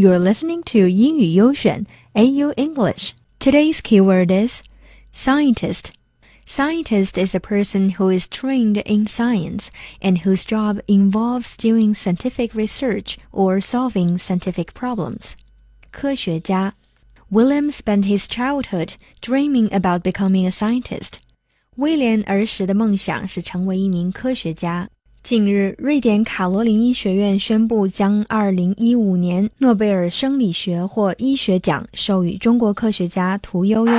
You're listening to 英语优选 AU English. Today's keyword is scientist. Scientist is a person who is trained in science and whose job involves doing scientific research or solving scientific problems. 科学家 William spent his childhood dreaming about becoming a scientist. 威廉儿时的梦想是成为一名科学家。 近日，瑞典卡罗琳医学院宣布将2015年诺贝尔生理学或医学奖授予中国科学家屠呦呦。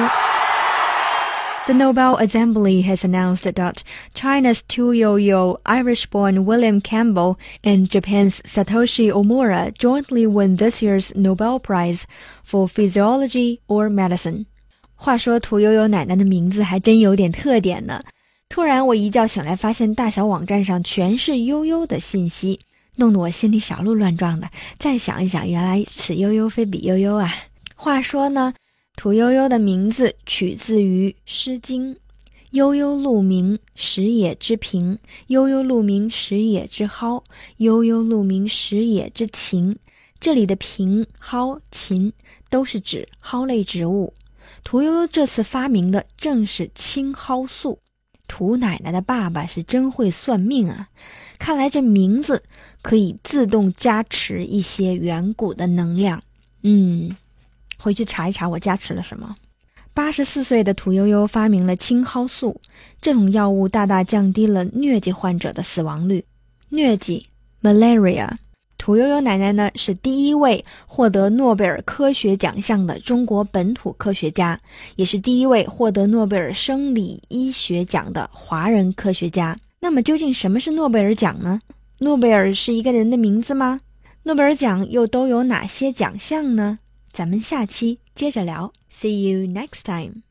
The Nobel Assembly has announced that China's Tu Youyou, Irish-born William Campbell, and Japan's Satoshi Omura jointly won this year's Nobel Prize for Physiology or Medicine. 话说屠呦呦奶奶的名字还真有点特点呢。 突然，我一觉醒来，发现大小网站上全是悠悠的信息，弄得我心里小鹿乱撞的。再想一想，原来此悠悠非彼悠悠啊！话说呢，屠呦呦的名字取自于《诗经》：“悠悠鹿鸣，食野之苹；悠悠鹿鸣，食野之蒿；悠悠鹿鸣，食野之芹。”这里的苹、蒿、芹都是指蒿类植物。屠呦呦这次发明的正是青蒿素。土奶奶的爸爸是真会算命啊！看来这名字可以自动加持一些远古的能量。嗯，回去查一查我加持了什么。八十四岁的屠呦呦发明了青蒿素，这种药物大大降低了疟疾患者的死亡率。疟疾 （malaria）。屠呦呦奶奶呢是第一位获得诺贝尔科学奖项的中国本土科学家，也是第一位获得诺贝尔生理医学奖的华人科学家。那么究竟什么是诺贝尔奖呢？诺贝尔是一个人的名字吗？诺贝尔奖又都有哪些奖项呢？咱们下期接着聊。See you next time.